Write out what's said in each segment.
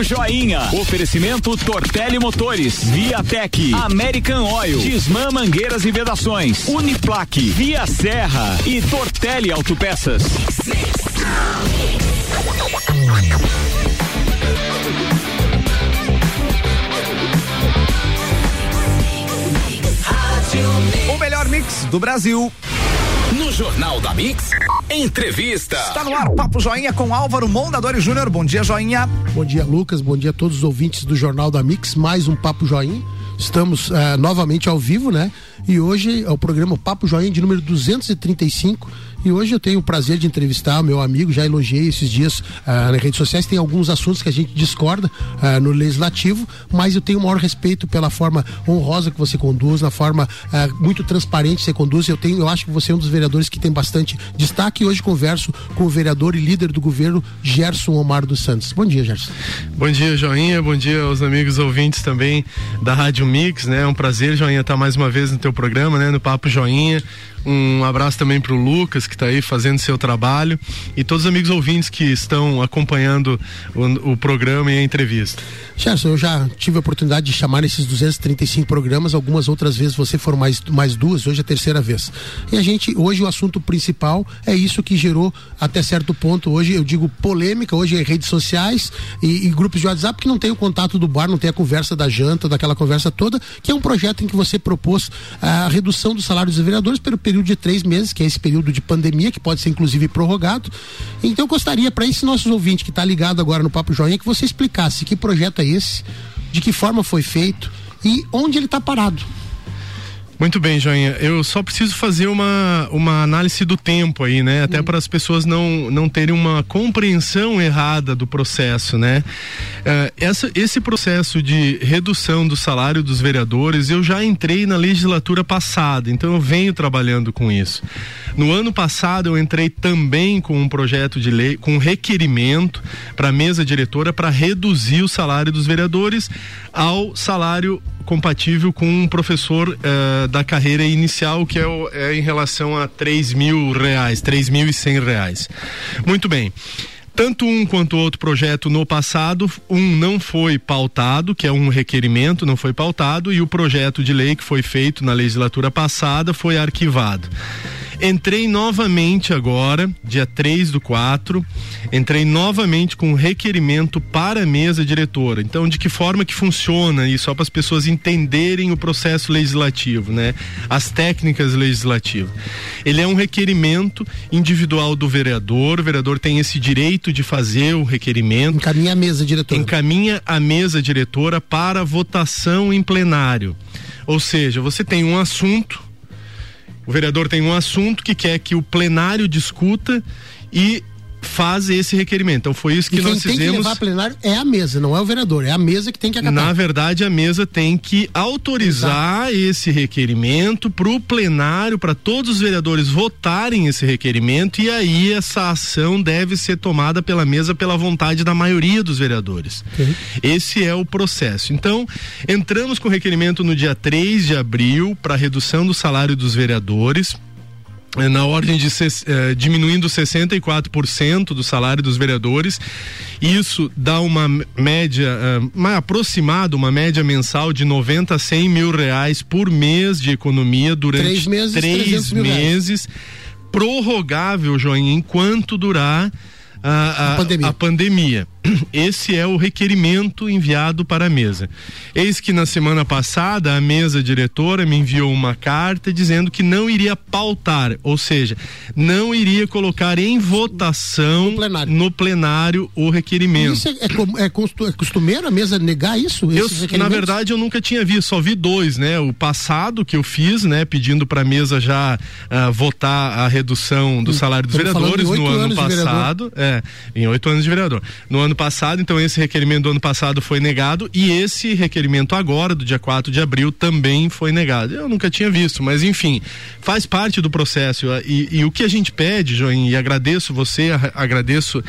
Joinha. Oferecimento Tortelli Motores, Viatec, American Oil, Disman Mangueiras e Vedações, Uniplaque, Via Serra e Tortelli Autopeças. O melhor mix do Brasil. No Jornal da Mix, entrevista. Está no ar, Papo Joinha com Álvaro Mondadori Júnior. Bom dia, Joinha. Bom dia, Lucas. Bom dia a todos os ouvintes do Jornal da Mix. Mais um Papo Joinha. Estamos uh, novamente ao vivo, né? E hoje é o programa Papo Joinha de número 235 e hoje eu tenho o prazer de entrevistar o meu amigo, já elogiei esses dias ah, nas redes sociais. Tem alguns assuntos que a gente discorda ah, no legislativo, mas eu tenho o maior respeito pela forma honrosa que você conduz, na forma ah, muito transparente que você conduz. Eu tenho, eu acho que você é um dos vereadores que tem bastante destaque. E hoje converso com o vereador e líder do governo, Gerson Omar dos Santos. Bom dia, Gerson. Bom dia, Joinha. Bom dia aos amigos ouvintes também da Rádio Mix, né? É um prazer, Joinha, estar mais uma vez no teu programa, né? No Papo Joinha. Um abraço também para o Lucas, que está aí fazendo seu trabalho, e todos os amigos ouvintes que estão acompanhando o, o programa e a entrevista. Gerson, eu já tive a oportunidade de chamar esses 235 programas, algumas outras vezes você foram mais, mais duas, hoje é a terceira vez. E a gente, hoje o assunto principal é isso que gerou até certo ponto, hoje eu digo polêmica, hoje é redes sociais e, e grupos de WhatsApp que não tem o contato do bar, não tem a conversa da janta, daquela conversa toda, que é um projeto em que você propôs a redução do salário dos vereadores pelo de três meses, que é esse período de pandemia, que pode ser inclusive prorrogado. Então eu gostaria, para esse nossos ouvinte que está ligado agora no Papo Joinha, que você explicasse que projeto é esse, de que forma foi feito e onde ele está parado. Muito bem, Joinha. Eu só preciso fazer uma, uma análise do tempo aí, né? Até hum. para as pessoas não, não terem uma compreensão errada do processo, né? Uh, essa, esse processo de redução do salário dos vereadores, eu já entrei na legislatura passada, então eu venho trabalhando com isso. No ano passado eu entrei também com um projeto de lei, com um requerimento para a mesa diretora para reduzir o salário dos vereadores ao salário compatível com um professor uh, da carreira inicial, que é, o, é em relação a três mil reais, três mil e cem reais. Muito bem. Tanto um quanto outro projeto no passado, um não foi pautado, que é um requerimento, não foi pautado, e o projeto de lei que foi feito na legislatura passada foi arquivado. Entrei novamente agora, dia 3 do 4, entrei novamente com um requerimento para a mesa diretora. Então, de que forma que funciona isso, só para as pessoas entenderem o processo legislativo, né? As técnicas legislativas. Ele é um requerimento individual do vereador, o vereador tem esse direito de fazer o requerimento. Encaminha a mesa diretora. Encaminha a mesa diretora para votação em plenário. Ou seja, você tem um assunto o vereador tem um assunto que quer que o plenário discuta e faz esse requerimento. Então foi isso que nós fizemos. Quem tem que levar plenário é a mesa, não é o vereador, é a mesa que tem que acatar. Na verdade, a mesa tem que autorizar Exato. esse requerimento para o plenário, para todos os vereadores votarem esse requerimento e aí essa ação deve ser tomada pela mesa pela vontade da maioria dos vereadores. Esse é o processo. Então, entramos com o requerimento no dia 3 de abril para redução do salário dos vereadores na ordem de eh, diminuindo 64% do salário dos vereadores. Isso dá uma média, eh, mais aproximado, uma média mensal de 90 a 100 mil reais por mês de economia durante três meses, três meses prorrogável, Joinha, enquanto durar a, a, a, pandemia. a, pandemia. Esse é o requerimento enviado para a mesa. Eis que na semana passada a mesa diretora me enviou uma carta dizendo que não iria pautar, ou seja, não iria colocar em votação no plenário, no plenário o requerimento. Isso é, é, é, é costumeiro a mesa negar isso? Eu, na verdade, eu nunca tinha visto, só vi dois, né? O passado que eu fiz, né? Pedindo para a mesa já uh, votar a redução do salário dos vereadores no ano passado. É, em oito anos de vereador. No ano passado, então esse requerimento do ano passado foi negado e esse requerimento agora, do dia 4 de abril, também foi negado. Eu nunca tinha visto, mas enfim, faz parte do processo. E, e o que a gente pede, Joim, e agradeço você, agradeço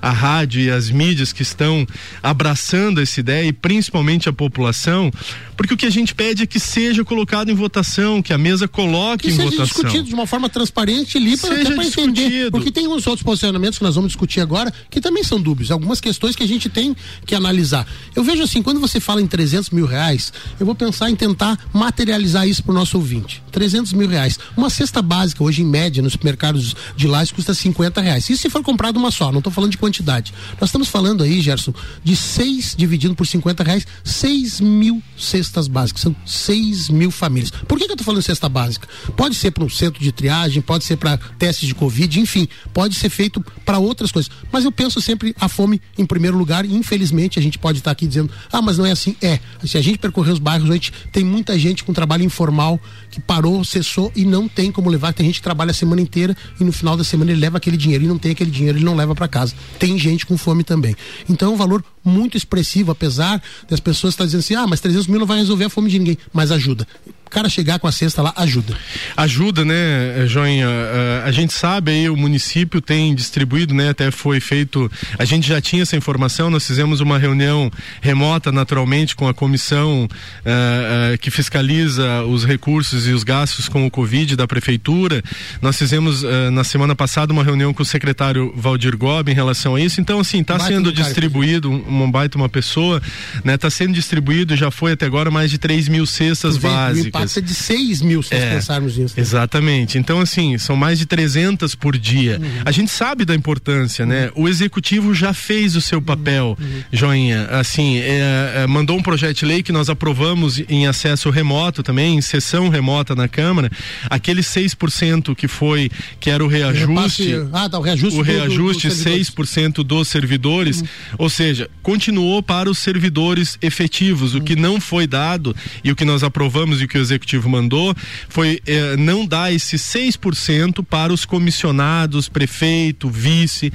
a rádio e as mídias que estão abraçando essa ideia e principalmente a população, porque o que a gente pede é que seja colocado em votação, que a mesa coloque que em seja votação. discutido de uma forma transparente e limpa até para entender. Porque tem uns outros posicionamentos que nós vamos discutir agora, que também são dúbios, algumas questões que a gente tem que analisar. Eu vejo assim, quando você fala em 300 mil reais, eu vou pensar em tentar materializar isso para o nosso ouvinte. 300 mil reais. Uma cesta básica, hoje em média, nos supermercados de lá, custa 50 reais. Isso se for comprado uma só, não estou falando de quantidade. Nós estamos falando aí, Gerson, de seis dividido por 50 reais, 6 mil cestas básicas. São 6 mil famílias. Por que, que eu estou falando cesta básica? Pode ser para um centro de triagem, pode ser para testes de Covid, enfim, pode ser feito para outras coisas. Mas eu penso sempre a fome em primeiro lugar infelizmente a gente pode estar aqui dizendo, ah, mas não é assim. É. Se a gente percorrer os bairros, a gente tem muita gente com trabalho informal que parou, cessou e não tem como levar. Tem gente que trabalha a semana inteira e no final da semana ele leva aquele dinheiro e não tem aquele dinheiro, ele não leva para casa. Tem gente com fome também. Então é um valor muito expressivo, apesar das pessoas estar dizendo assim, ah, mas 300 mil não vai resolver a fome de ninguém, mas ajuda cara chegar com a cesta lá ajuda. Ajuda, né, Joinha? Uh, a gente sabe aí, o município tem distribuído, né? Até foi feito, a gente já tinha essa informação, nós fizemos uma reunião remota, naturalmente, com a comissão uh, uh, que fiscaliza os recursos e os gastos com o Covid da prefeitura. Nós fizemos na semana passada uma reunião com o secretário Valdir Gobi em relação a isso. Então, assim, está sendo distribuído, um, um baita uma pessoa, né? Está sendo distribuído, já foi até agora mais de 3 mil cestas básicas passa de 6 mil se é, pensarmos nisso. Né? Exatamente. Então, assim, são mais de 300 por dia. Uhum. A gente sabe da importância, né? uhum. né? O executivo já fez o seu papel, uhum. Joinha. Assim, é, é, mandou um projeto de lei que nós aprovamos em acesso remoto também, em sessão remota na Câmara. Aquele 6% que foi, que era o reajuste. ah, tá, o reajuste. O reajuste, do, do 6% dos servidores. Uhum. Ou seja, continuou para os servidores efetivos. O que uhum. não foi dado e o que nós aprovamos e o que o executivo mandou foi eh, não dar esse 6% para os comissionados, prefeito, vice.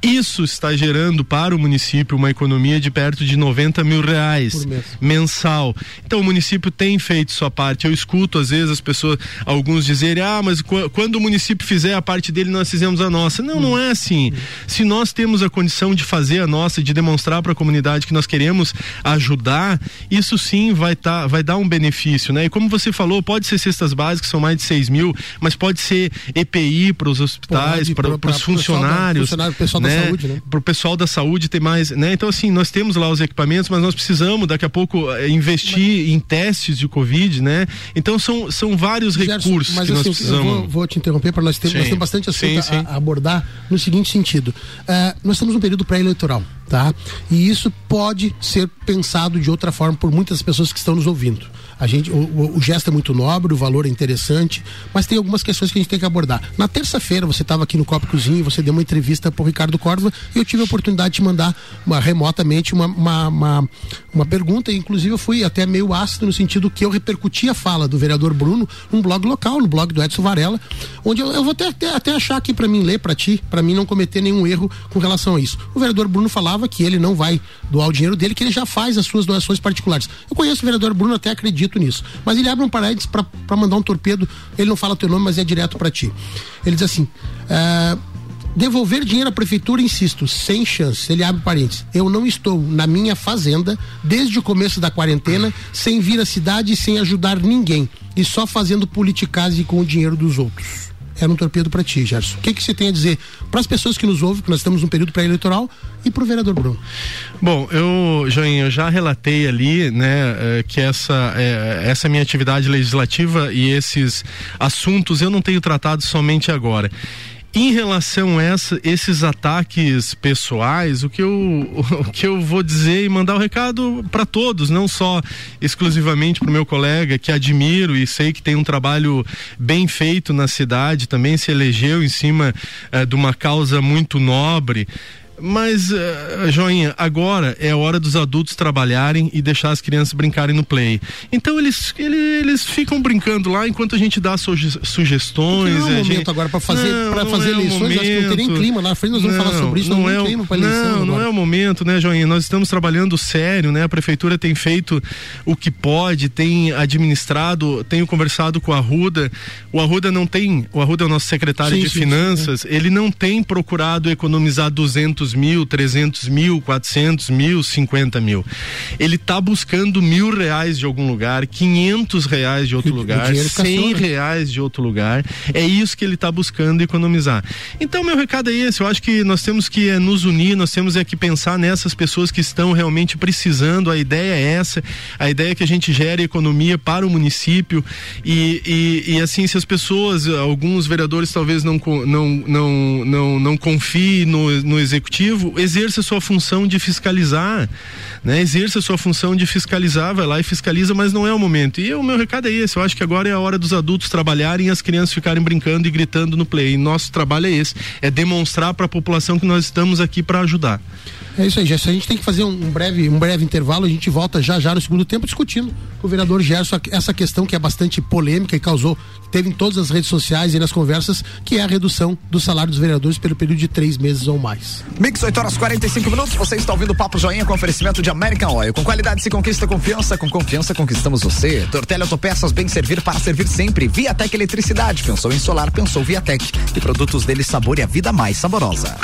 Isso está gerando para o município uma economia de perto de 90 mil reais mensal. Então o município tem feito sua parte. Eu escuto às vezes as pessoas, alguns dizerem, ah, mas quando o município fizer a parte dele, nós fizemos a nossa. Não, não é assim. Se nós temos a condição de fazer a nossa, de demonstrar para a comunidade que nós queremos ajudar, isso sim vai, tá, vai dar um benefício, né? E como você falou, pode ser cestas básicas, são mais de 6 mil, mas pode ser EPI para os hospitais, para os funcionários. Para o pessoal da, né? saúde, né? Para o pessoal da saúde ter mais, né? Então, assim, nós temos lá os equipamentos, mas nós precisamos daqui a pouco eh, investir mas... em testes de Covid, né? Então são, são vários Gerson, recursos mas, que assim, nós precisamos. Eu vou, vou te interromper para nós, ter, nós temos bastante assunto sim, sim. A, a, abordar no seguinte sentido. Uh, nós estamos num período pré-eleitoral, tá? E isso pode ser pensado de outra forma por muitas pessoas que estão nos ouvindo. A gente, o, o, gesto é muito nobre, o valor é interessante, mas tem algumas questões que a gente tem que abordar. Na terça-feira, você estava aqui no Copo Cozinha, você deu uma entrevista para o Ricardo Córdoba e eu tive a oportunidade de mandar uma, remotamente uma, uma, uma, uma pergunta, e inclusive eu fui até meio ácido no sentido que eu repercuti a fala do vereador Bruno num blog local, no blog do Edson Varela, onde eu, eu vou até, até, até achar aqui para mim ler para ti, para mim não cometer nenhum erro com relação a isso. O vereador Bruno falava que ele não vai doar o dinheiro dele, que ele já faz as suas doações particulares. Eu conheço o vereador Bruno, até acredito acredito nisso. Mas ele abre um parênteses para mandar um torpedo, ele não fala teu nome, mas é direto para ti. Ele diz assim: é, devolver dinheiro à prefeitura, insisto, sem chance. Ele abre parênteses. Eu não estou na minha fazenda desde o começo da quarentena, sem vir à cidade e sem ajudar ninguém. E só fazendo politicagem com o dinheiro dos outros era um torpedo para ti, Gerson. O que, que você tem a dizer para as pessoas que nos ouvem, que nós estamos num período pré-eleitoral, e para o vereador Bruno? Bom, eu, Joinha, eu já relatei ali, né, eh, que essa, é, essa minha atividade legislativa e esses assuntos eu não tenho tratado somente agora. Em relação a essa, esses ataques pessoais, o que, eu, o que eu vou dizer e mandar o um recado para todos, não só exclusivamente para o meu colega, que admiro e sei que tem um trabalho bem feito na cidade, também se elegeu em cima eh, de uma causa muito nobre. Mas, uh, Joinha, agora é a hora dos adultos trabalharem e deixar as crianças brincarem no play. Então eles, eles, eles ficam brincando lá enquanto a gente dá suge sugestões. Não é o momento gente... agora para fazer, não, pra fazer não eleições, é acho que não tem nem clima. Na frente nós vamos não, falar sobre isso, não, não é clima para eleição. Não, agora. não é o momento, né, Joinha? Nós estamos trabalhando sério, né? A prefeitura tem feito o que pode, tem administrado, tenho conversado com a Arruda. O Arruda não tem, o Arruda é o nosso secretário sim, de sim, Finanças, sim, é. ele não tem procurado economizar 200 200 mil, 300 mil, 400 mil, 50 mil. Ele está buscando mil reais de algum lugar, 500 reais de outro lugar, 100 reais de outro lugar. É isso que ele está buscando economizar. Então, meu recado é esse. Eu acho que nós temos que é, nos unir, nós temos é que pensar nessas pessoas que estão realmente precisando. A ideia é essa. A ideia é que a gente gere economia para o município e, e, e assim, se as pessoas, alguns vereadores talvez não, não, não, não, não confiem no, no executivo, exerça sua função de fiscalizar, né? Exerça sua função de fiscalizar, vai lá e fiscaliza, mas não é o momento. E o meu recado é esse, eu acho que agora é a hora dos adultos trabalharem e as crianças ficarem brincando e gritando no play. E nosso trabalho é esse, é demonstrar para a população que nós estamos aqui para ajudar. É isso aí, Gerson. A gente tem que fazer um breve, um breve intervalo. A gente volta já já no segundo tempo discutindo com o vereador Gerson essa questão que é bastante polêmica e causou, teve em todas as redes sociais e nas conversas, que é a redução do salário dos vereadores pelo período de três meses ou mais. Mix 8 horas 45 minutos. Você está ouvindo o Papo Joinha com oferecimento de American Oil. Com qualidade se conquista confiança, com confiança conquistamos você. Tortelli Autopeças, bem servir para servir sempre. Viatec Eletricidade. Pensou em solar, pensou Viatec. E produtos dele sabor e a vida mais saborosa.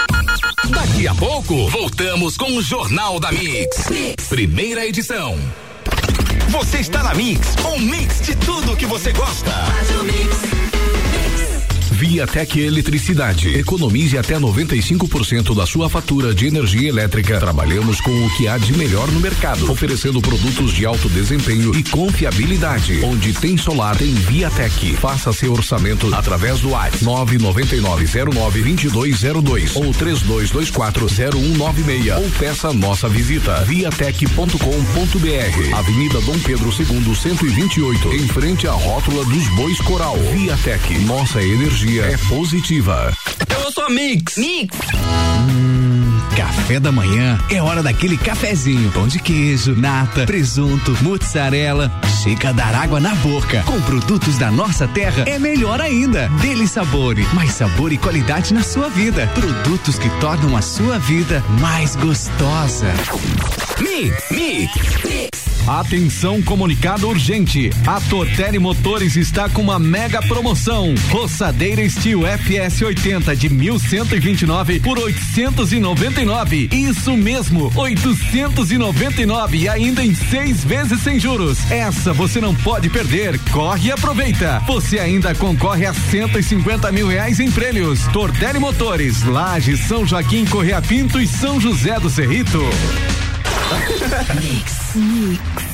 Daqui a pouco, voltamos com o Jornal da mix. mix. Primeira edição. Você está na Mix, um mix de tudo que você gosta. Faz o mix. Viatec Eletricidade. Economize até 95% da sua fatura de energia elétrica. Trabalhamos com o que há de melhor no mercado, oferecendo produtos de alto desempenho e confiabilidade. Onde tem solar, tem Viatec. Faça seu orçamento através do WhatsApp 999092202 ou 32240196 ou peça nossa visita viatec.com.br. Avenida Dom Pedro II, 128, em frente à rótula dos Bois Coral. Viatec, nossa energia energia é positiva. Eu sou a Mix. Mix. Hum, café da manhã é hora daquele cafezinho. Pão de queijo, nata, presunto, mozzarella. Chega a dar água na boca. Com produtos da nossa terra é melhor ainda. Dele sabor, mais sabor e qualidade na sua vida. Produtos que tornam a sua vida mais gostosa. Mix, mix, mix. Atenção, comunicado urgente. A Tortelli Motores está com uma mega promoção. Roçadeira Steel FS 80 de 1129 por 899. Isso mesmo, 899 e ainda em seis vezes sem juros. Essa você não pode perder. Corre e aproveita. Você ainda concorre a 150 mil reais em prêmios. Tortelli Motores, Laje, São Joaquim, Correia Pinto e São José do Cerrito. Mix. Mix.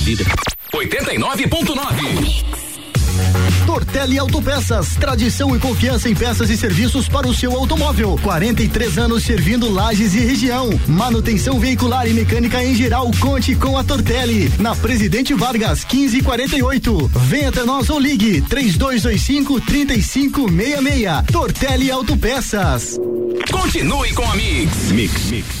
vida. 89.9 Tortelli Autopeças, tradição e confiança em peças e serviços para o seu automóvel. 43 anos servindo lajes e região. Manutenção veicular e mecânica em geral. Conte com a Tortelli. Na Presidente Vargas, 1548. Venha até nós ou ligue 3225 3566. Tortelli Autopeças. Continue com a Mix. Mix, Mix.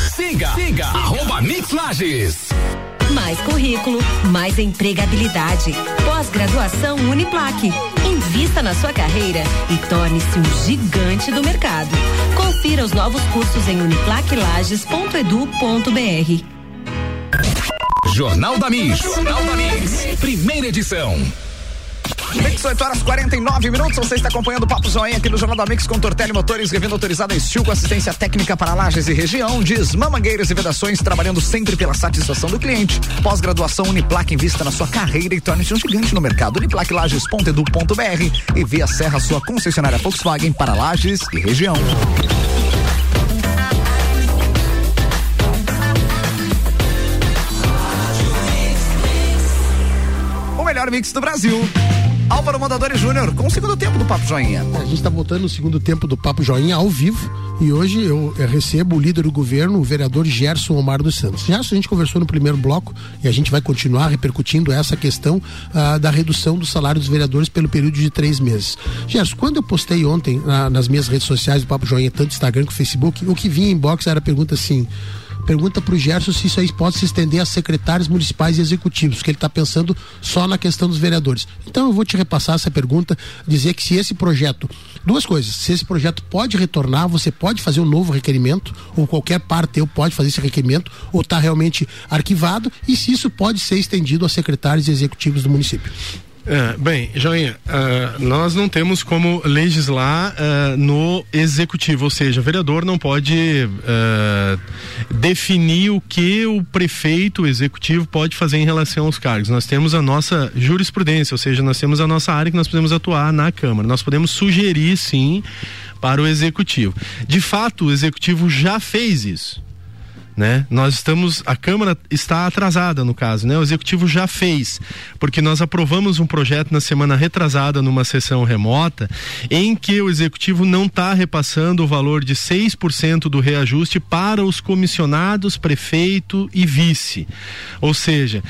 Siga, siga, arroba Mix Lages. Mais currículo, mais empregabilidade. Pós-graduação Uniplaque. Invista na sua carreira e torne-se um gigante do mercado. Confira os novos cursos em uniplaquelages.edu.br. Jornal da Mix. Jornal da Mix. Primeira edição. Mix 8 horas 49 minutos. Você está acompanhando o Papo Joinha aqui no Jornal da Mix com Tortelli Motores, revenda autorizada Estil com assistência técnica para lajes e região. Diz Mamangueiras e Vedações, trabalhando sempre pela satisfação do cliente. Pós-graduação Uniplac, invista na sua carreira e torne-se um gigante no mercado. Uniplaclages.edu.br e Via Serra, sua concessionária Volkswagen para lajes e região. O melhor mix do Brasil. Álvaro Mandadores Júnior, com o segundo tempo do Papo Joinha. A gente está voltando no segundo tempo do Papo Joinha ao vivo e hoje eu, eu recebo o líder do governo, o vereador Gerson Omar dos Santos. Gerson, a gente conversou no primeiro bloco e a gente vai continuar repercutindo essa questão ah, da redução do salário dos vereadores pelo período de três meses. Gerson, quando eu postei ontem ah, nas minhas redes sociais do Papo Joinha, tanto Instagram quanto Facebook, o que vinha em box era a pergunta assim pergunta para o Gerson se isso aí pode se estender a secretários municipais e executivos, que ele está pensando só na questão dos vereadores. Então eu vou te repassar essa pergunta, dizer que se esse projeto, duas coisas, se esse projeto pode retornar, você pode fazer um novo requerimento, ou qualquer parte eu pode fazer esse requerimento, ou está realmente arquivado, e se isso pode ser estendido a secretários e executivos do município. É, bem, Joinha, uh, nós não temos como legislar uh, no executivo, ou seja, o vereador não pode uh, definir o que o prefeito o executivo pode fazer em relação aos cargos. Nós temos a nossa jurisprudência, ou seja, nós temos a nossa área que nós podemos atuar na Câmara. Nós podemos sugerir, sim, para o executivo. De fato, o executivo já fez isso né? Nós estamos, a Câmara está atrasada no caso, né? O Executivo já fez, porque nós aprovamos um projeto na semana retrasada numa sessão remota, em que o Executivo não está repassando o valor de 6% do reajuste para os comissionados, prefeito e vice. Ou seja,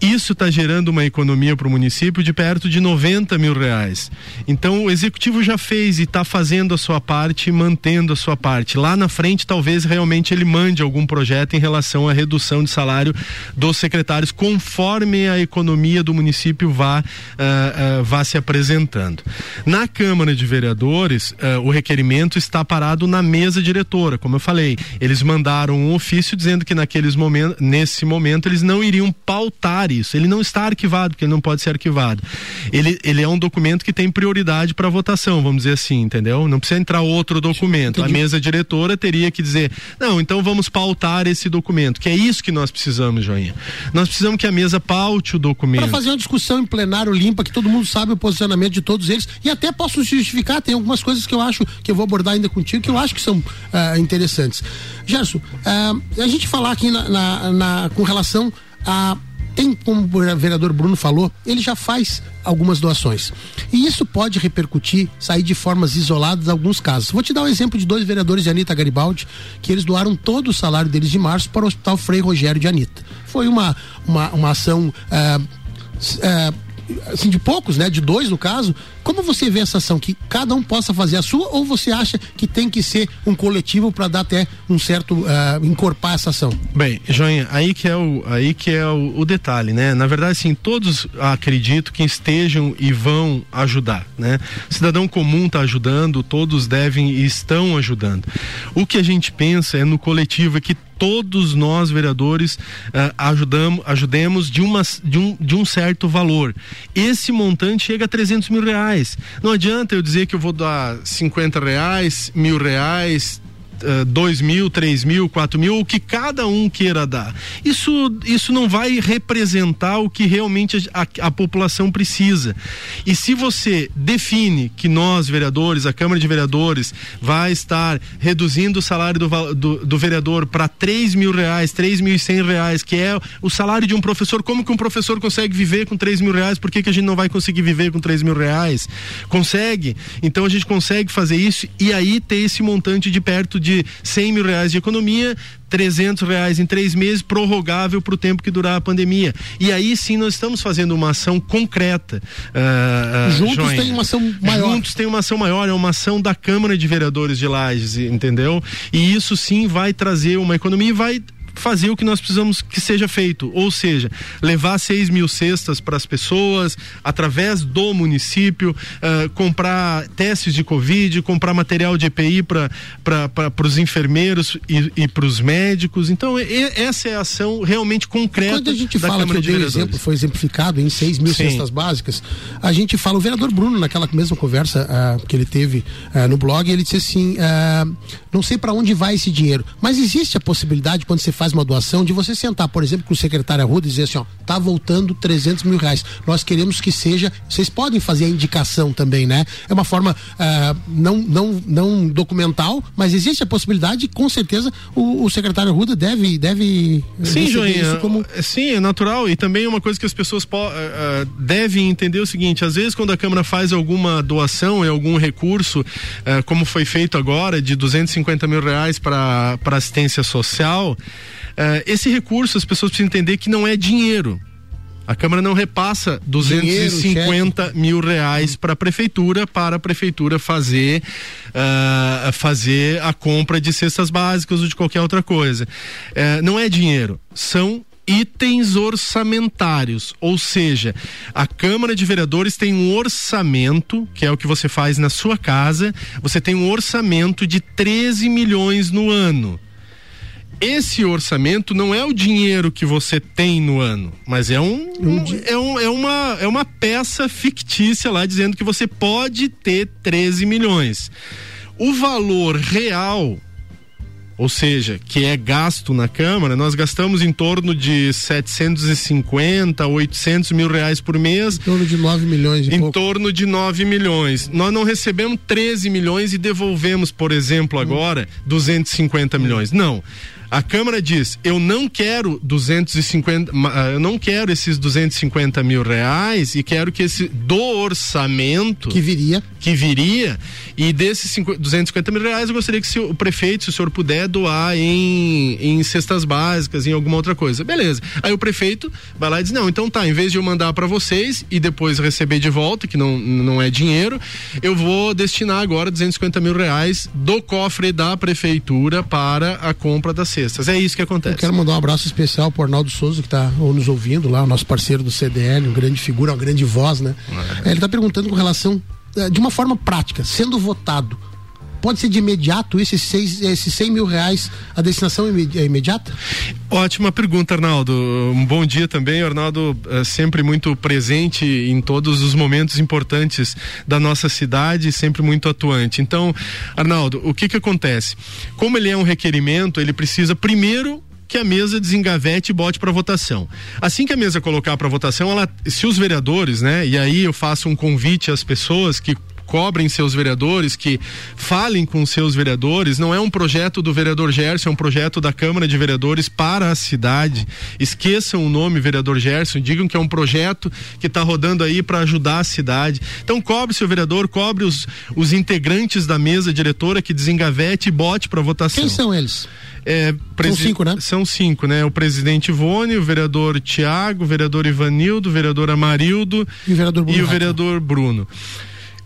isso está gerando uma economia para o município de perto de 90 mil reais. Então o executivo já fez e está fazendo a sua parte mantendo a sua parte. Lá na frente, talvez realmente ele mande algum projeto em relação à redução de salário dos secretários, conforme a economia do município vá, uh, uh, vá se apresentando. Na Câmara de Vereadores, uh, o requerimento está parado na mesa diretora, como eu falei. Eles mandaram um ofício dizendo que naqueles momentos, nesse momento, eles não iriam pautar isso. Ele não está arquivado, porque ele não pode ser arquivado. Ele, ele é um documento que tem prioridade para votação, vamos dizer assim, entendeu? Não precisa entrar outro documento. Entendi. A mesa diretora teria que dizer, não, então vamos pautar esse documento, que é isso que nós precisamos, Joinha. Nós precisamos que a mesa paute o documento. Para fazer uma discussão em plenário limpa, que todo mundo sabe o posicionamento de todos eles, e até posso justificar, tem algumas coisas que eu acho que eu vou abordar ainda contigo, que eu acho que são uh, interessantes. Gerson, uh, a gente falar aqui na, na, na com relação a tem, como o vereador Bruno falou, ele já faz algumas doações. E isso pode repercutir, sair de formas isoladas em alguns casos. Vou te dar um exemplo de dois vereadores de Anitta Garibaldi, que eles doaram todo o salário deles de março para o Hospital Frei Rogério de Anitta. Foi uma, uma, uma ação. É, é, assim, de poucos, né? De dois no caso. Como você vê essa ação? Que cada um possa fazer a sua ou você acha que tem que ser um coletivo para dar até um certo uh, encorpar essa ação? Bem, Joinha, aí que é o aí que é o, o, detalhe, né? Na verdade, assim, todos acredito que estejam e vão ajudar, né? Cidadão comum está ajudando, todos devem e estão ajudando. O que a gente pensa é no coletivo, é que todos nós vereadores uh, ajudamos, ajudemos de, uma, de, um, de um certo valor. Esse montante chega a 300 mil reais. Não adianta eu dizer que eu vou dar 50 reais, mil reais, uh, dois mil, três mil, quatro mil, o que cada um queira dar. Isso, isso não vai representar o que realmente a, a, população precisa. E se você define que nós, vereadores, a Câmara de Vereadores, vai estar reduzindo o salário do, do, do vereador para três mil reais, três mil e cem reais, que é o salário de um professor, como que um professor consegue viver com três mil reais? Por que, que a gente não vai conseguir viver com três mil reais? Consegue. Então a gente consegue fazer isso e aí ter esse montante de perto de 100 mil reais de economia, 300 reais em três meses, prorrogável para o tempo que durar a pandemia. E aí sim nós estamos fazendo uma ação concreta. Uh, uh, Juntos Joinha. tem uma ação maior. Juntos tem uma ação maior, é uma ação da Câmara de Vereadores de Lages, entendeu? E isso sim vai trazer uma economia e vai fazer o que nós precisamos que seja feito, ou seja, levar 6 mil cestas para as pessoas através do município, uh, comprar testes de Covid, comprar material de EPI para os enfermeiros e, e para os médicos. Então, e, essa é a ação realmente concreta. Quando a gente fala Câmara que o exemplo foi exemplificado em 6 mil Sim. cestas básicas, a gente fala, o vereador Bruno, naquela mesma conversa uh, que ele teve uh, no blog, ele disse assim: não sei para onde vai esse dinheiro, mas existe a possibilidade, quando você faz uma doação, de você sentar, por exemplo, com o secretário Arruda e dizer assim: ó, tá voltando 300 mil reais. Nós queremos que seja. Vocês podem fazer a indicação também, né? É uma forma uh, não, não, não documental, mas existe a possibilidade, com certeza, o, o secretário Arruda deve. deve sim, Joinha. Como... É, sim, é natural. E também uma coisa que as pessoas uh, uh, devem entender é o seguinte: às vezes, quando a Câmara faz alguma doação e algum recurso, como foi feito agora, de 250 mil reais para assistência social, esse recurso as pessoas precisam entender que não é dinheiro. A Câmara não repassa 250 Dinheiro, mil reais para a prefeitura para a prefeitura fazer uh, fazer a compra de cestas básicas ou de qualquer outra coisa. Uh, não é dinheiro, são itens orçamentários, ou seja, a Câmara de Vereadores tem um orçamento, que é o que você faz na sua casa, você tem um orçamento de 13 milhões no ano esse orçamento não é o dinheiro que você tem no ano, mas é um, um, é, um, é, uma, é uma peça fictícia lá dizendo que você pode ter 13 milhões. O valor real, ou seja, que é gasto na Câmara, nós gastamos em torno de 750, 800 mil reais por mês. Em torno de 9 milhões. em pouco. torno de 9 milhões. Nós não recebemos 13 milhões e devolvemos, por exemplo, agora, hum. 250 milhões. Não. A Câmara diz: eu não quero 250, ah, eu não quero esses 250 mil reais e quero que esse do orçamento que viria, que viria e desses 50, 250 mil reais eu gostaria que se, o prefeito, se o senhor puder doar em, em cestas básicas, em alguma outra coisa, beleza? Aí o prefeito vai lá e diz: não, então tá, em vez de eu mandar para vocês e depois receber de volta, que não, não é dinheiro, eu vou destinar agora 250 mil reais do cofre da prefeitura para a compra das cestas É isso que acontece. Eu quero mandar um abraço especial para Arnaldo Souza, que está nos ouvindo lá, o nosso parceiro do CDL, uma grande figura, uma grande voz, né? É. Ele está perguntando com relação, eh, de uma forma prática, sendo votado, pode ser de imediato esses, seis, esses 100 mil reais, a destinação é imediata? Ótima pergunta, Arnaldo. Um bom dia também. Arnaldo é sempre muito presente em todos os momentos importantes da nossa cidade, sempre muito atuante. Então, Arnaldo, o que que acontece? Como ele é um requerimento, ele precisa primeiro que a mesa desengavete e bote para votação. Assim que a mesa colocar para votação, ela, se os vereadores, né, e aí eu faço um convite às pessoas que cobrem seus vereadores, que falem com seus vereadores. Não é um projeto do vereador Gerson, é um projeto da Câmara de Vereadores para a cidade. Esqueçam o nome vereador Gerson, digam que é um projeto que está rodando aí para ajudar a cidade. Então cobre seu vereador, cobre os, os integrantes da mesa diretora que desengavete e bote para votação. Quem são eles? É, são cinco, né? São cinco, né? O presidente Ivone, o vereador Tiago, o vereador Ivanildo, o vereador Amarildo e o vereador Bruno. E o vereador Bruno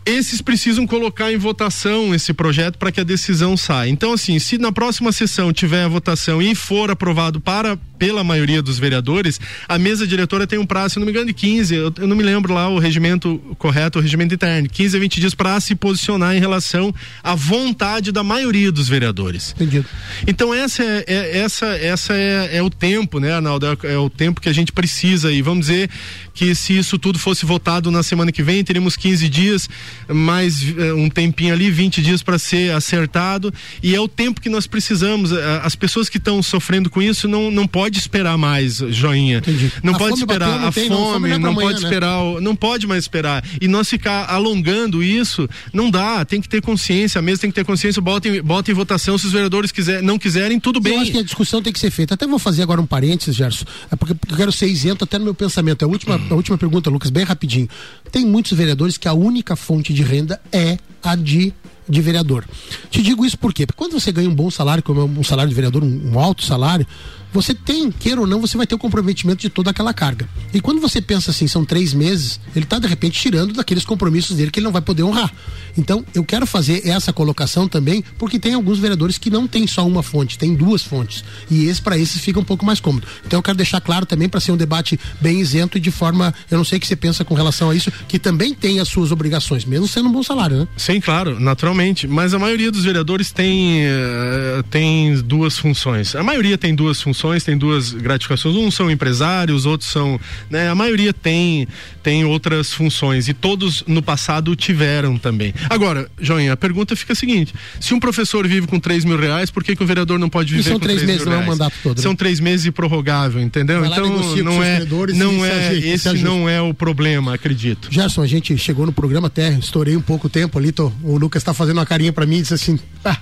esses precisam colocar em votação esse projeto para que a decisão saia. Então, assim, se na próxima sessão tiver a votação e for aprovado para pela maioria dos vereadores, a mesa diretora tem um prazo, se não me engano, de 15, eu, eu não me lembro lá o regimento correto, o regimento interno, 15 a 20 dias para se posicionar em relação à vontade da maioria dos vereadores. Entendido. Então, essa é, é essa, essa é, é, o tempo, né, Arnaldo? É, é o tempo que a gente precisa e vamos dizer que se isso tudo fosse votado na semana que vem, teríamos 15 dias mais uh, um tempinho ali, 20 dias para ser acertado e é o tempo que nós precisamos. As pessoas que estão sofrendo com isso não, não pode esperar mais, joinha. Entendi. Não a pode esperar bateu, não a tem, fome, não, é não amanhã, pode né? esperar, não pode mais esperar. E nós ficar alongando isso, não dá, tem que ter consciência, a mesa tem que ter consciência, bota em, bota em votação, se os vereadores quiser, não quiserem, tudo bem. Eu acho que a discussão tem que ser feita. Até vou fazer agora um parênteses, Gerson, é porque eu quero ser isento até no meu pensamento. A última, a última pergunta, Lucas, bem rapidinho. Tem muitos vereadores que a única fonte de renda é a de de vereador. Te digo isso por quê? Porque quando você ganha um bom salário, como é um salário de vereador, um, um alto salário, você tem, queira ou não, você vai ter o comprometimento de toda aquela carga. E quando você pensa assim, são três meses, ele está de repente tirando daqueles compromissos dele que ele não vai poder honrar. Então, eu quero fazer essa colocação também, porque tem alguns vereadores que não tem só uma fonte, tem duas fontes. E esse, para esses, fica um pouco mais cômodo. Então, eu quero deixar claro também para ser um debate bem isento e de forma, eu não sei o que você pensa com relação a isso, que também tem as suas obrigações, mesmo sendo um bom salário, né? Sim, claro, naturalmente. Mas a maioria dos vereadores tem, uh, tem duas funções. A maioria tem duas funções, tem duas gratificações. Uns são empresários, outros são. Né, a maioria tem, tem outras funções. E todos no passado tiveram também. Agora, Joinha, a pergunta fica a seguinte: se um professor vive com 3 mil reais, por que, que o vereador não pode viver e são com três 3 meses, mil não é reais? um mandato todo. São né? três meses e prorrogável, entendeu? Vai então não é, não é ajeita, se esse não é o problema, acredito. Gerson, a gente chegou no programa até, estourei um pouco o tempo ali, tô, o Lucas está fazendo uma carinha para mim e disse assim, ah,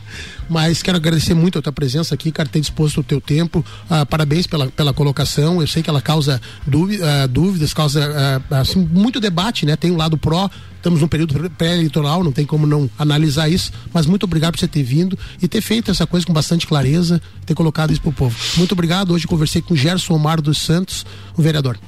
mas quero agradecer muito a tua presença aqui, cara, ter disposto o teu tempo, ah, parabéns pela, pela colocação, eu sei que ela causa dúvi- ah, dúvidas, causa ah, assim, muito debate, né, tem um lado pró, estamos num período pré-eleitoral, não tem como não analisar isso, mas muito obrigado por você ter vindo e ter feito essa coisa com bastante clareza, ter colocado isso pro povo. Muito obrigado, hoje conversei com Gerson Omar dos Santos, o vereador.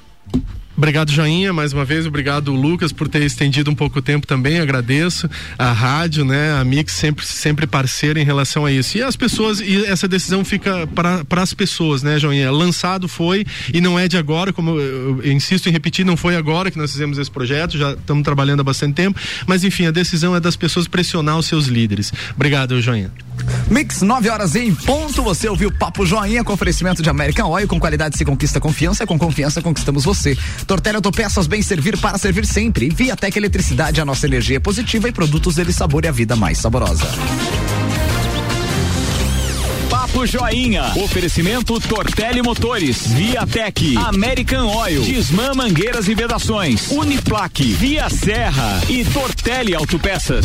Obrigado, Joinha, mais uma vez. Obrigado, Lucas, por ter estendido um pouco o tempo também. Agradeço a rádio, né? A Mix sempre, sempre parceira em relação a isso. E as pessoas, e essa decisão fica para as pessoas, né, Joinha? Lançado foi e não é de agora, como eu, eu insisto em repetir, não foi agora que nós fizemos esse projeto, já estamos trabalhando há bastante tempo. Mas enfim, a decisão é das pessoas pressionar os seus líderes. Obrigado, Joinha. Mix, 9 horas em ponto. Você ouviu Papo Joinha com oferecimento de American Oil. Com qualidade se conquista confiança, com confiança conquistamos você. Tortelli Autopeças, bem servir para servir sempre. Viatec Eletricidade, a nossa energia é positiva e produtos dele sabor e a vida mais saborosa. Papo Joinha. Oferecimento Tortelli Motores, Viatec, American Oil, Disman Mangueiras e Vedações, Uniplaque, Via Serra e Tortelli Autopeças.